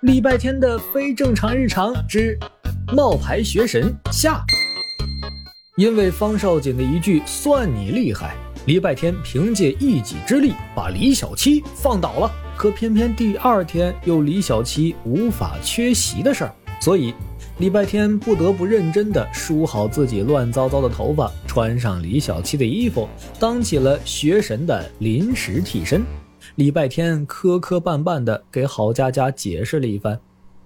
礼拜天的非正常日常之冒牌学神下。因为方少锦的一句“算你厉害”，礼拜天凭借一己之力把李小七放倒了。可偏偏第二天有李小七无法缺席的事儿，所以礼拜天不得不认真的梳好自己乱糟糟的头发，穿上李小七的衣服，当起了学神的临时替身。礼拜天磕磕绊绊的给郝佳佳解释了一番，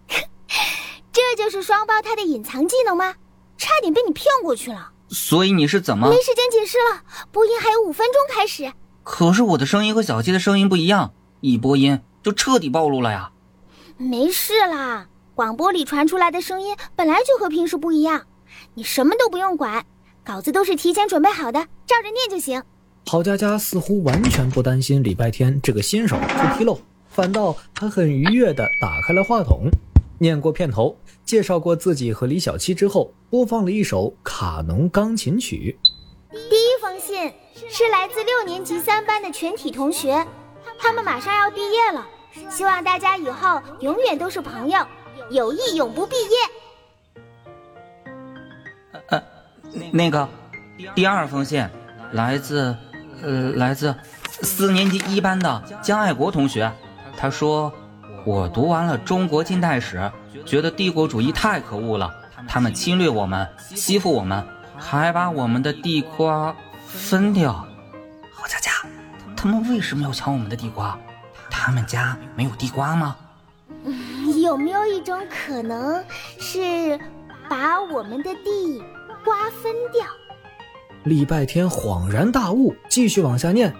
这就是双胞胎的隐藏技能吗？差点被你骗过去了。所以你是怎么？没时间解释了，播音还有五分钟开始。可是我的声音和小七的声音不一样，一播音就彻底暴露了呀。没事啦，广播里传出来的声音本来就和平时不一样，你什么都不用管，稿子都是提前准备好的，照着念就行。郝佳佳似乎完全不担心礼拜天这个新手出纰漏，反倒还很愉悦地打开了话筒，念过片头，介绍过自己和李小七之后，播放了一首卡农钢琴曲。第一封信是来自六年级三班的全体同学，他们马上要毕业了，希望大家以后永远都是朋友，友谊永不毕业。呃，那个，第二封信来自。呃，来自四年级一班的江爱国同学，他说：“我读完了中国近代史，觉得帝国主义太可恶了。他们侵略我们，欺负我们，还把我们的地瓜分掉。郝佳佳，他们为什么要抢我们的地瓜？他们家没有地瓜吗？有没有一种可能是把我们的地瓜分掉？”礼拜天恍然大悟，继续往下念。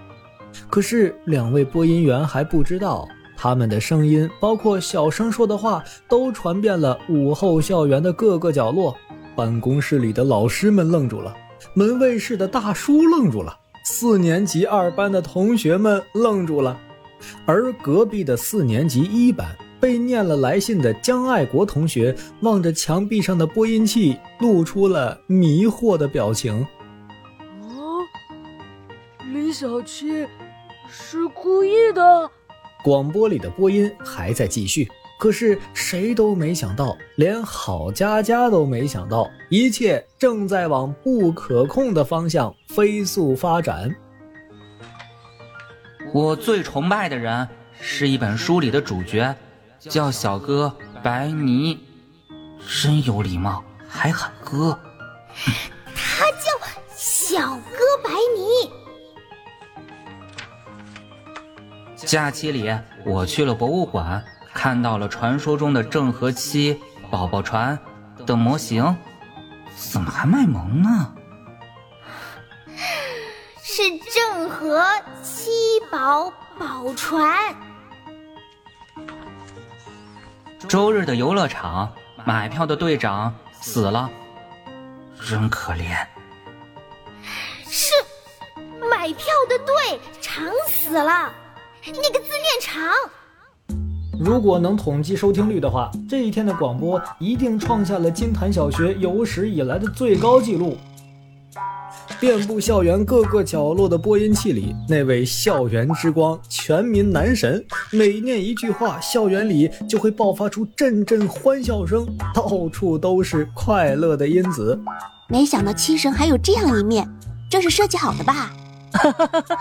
可是两位播音员还不知道，他们的声音，包括小声说的话，都传遍了午后校园的各个角落。办公室里的老师们愣住了，门卫室的大叔愣住了，四年级二班的同学们愣住了，而隔壁的四年级一班被念了来信的江爱国同学，望着墙壁上的播音器，露出了迷惑的表情。小七是故意的。广播里的播音还在继续，可是谁都没想到，连郝佳佳都没想到，一切正在往不可控的方向飞速发展。我最崇拜的人是一本书里的主角，叫小哥白尼，真有礼貌，还喊哥。他叫小哥白泥。假期里，我去了博物馆，看到了传说中的郑和七宝宝船的模型，怎么还卖萌呢？是郑和七宝宝船。周日的游乐场，买票的队长死了，真可怜。是买票的队长死了。你个字念长！如果能统计收听率的话，这一天的广播一定创下了金坛小学有史以来的最高纪录。遍布校园各个角落的播音器里，那位校园之光、全民男神，每念一句话，校园里就会爆发出阵阵欢笑声，到处都是快乐的因子。没想到七神还有这样一面，这是设计好的吧？哈哈哈！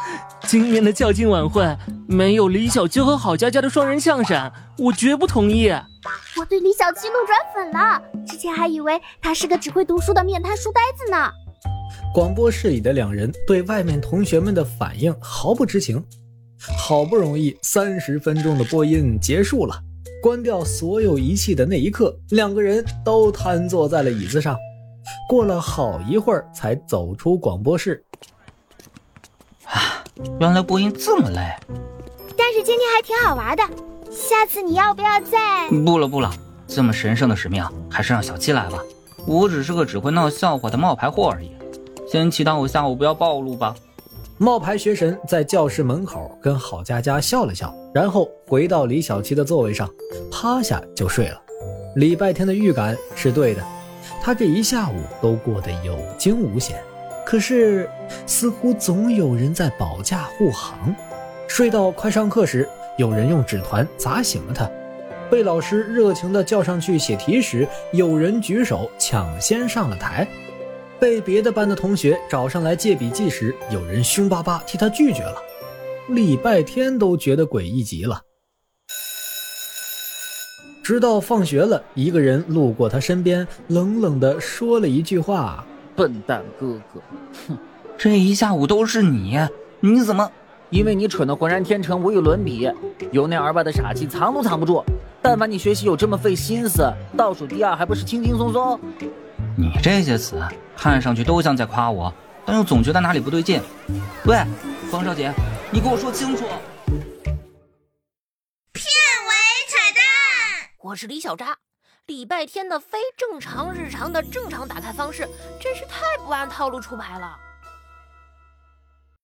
今年的较劲晚会没有李小七和郝佳佳的双人相声，我绝不同意。我对李小七路转粉了，之前还以为他是个只会读书的面瘫书呆子呢。广播室里的两人对外面同学们的反应毫不知情。好不容易三十分钟的播音结束了，关掉所有仪器的那一刻，两个人都瘫坐在了椅子上，过了好一会儿才走出广播室。原来播音这么累，但是今天还挺好玩的。下次你要不要再？不了不了，这么神圣的使命，还是让小七来吧。我只是个只会闹笑话的冒牌货而已。先祈祷我下午不要暴露吧。冒牌学神在教室门口跟郝佳佳笑了笑，然后回到李小七的座位上，趴下就睡了。礼拜天的预感是对的，他这一下午都过得有惊无险。可是，似乎总有人在保驾护航。睡到快上课时，有人用纸团砸醒了他。被老师热情地叫上去写题时，有人举手抢先上了台；被别的班的同学找上来借笔记时，有人凶巴巴替他拒绝了。礼拜天都觉得诡异极了。直到放学了，一个人路过他身边，冷冷地说了一句话：“笨蛋哥哥，哼，这一下午都是你，你怎么？因为你蠢得浑然天成，无与伦比，由内而外的傻气藏都藏不住。但凡你学习有这么费心思，倒数第二还不是轻轻松松？你这些词看上去都像在夸我，但又总觉得哪里不对劲。喂，方少姐，你给我说清楚。”片尾彩蛋我是李小扎，礼拜天的非正常日常的正常打开方式，真是太不按套路出牌了。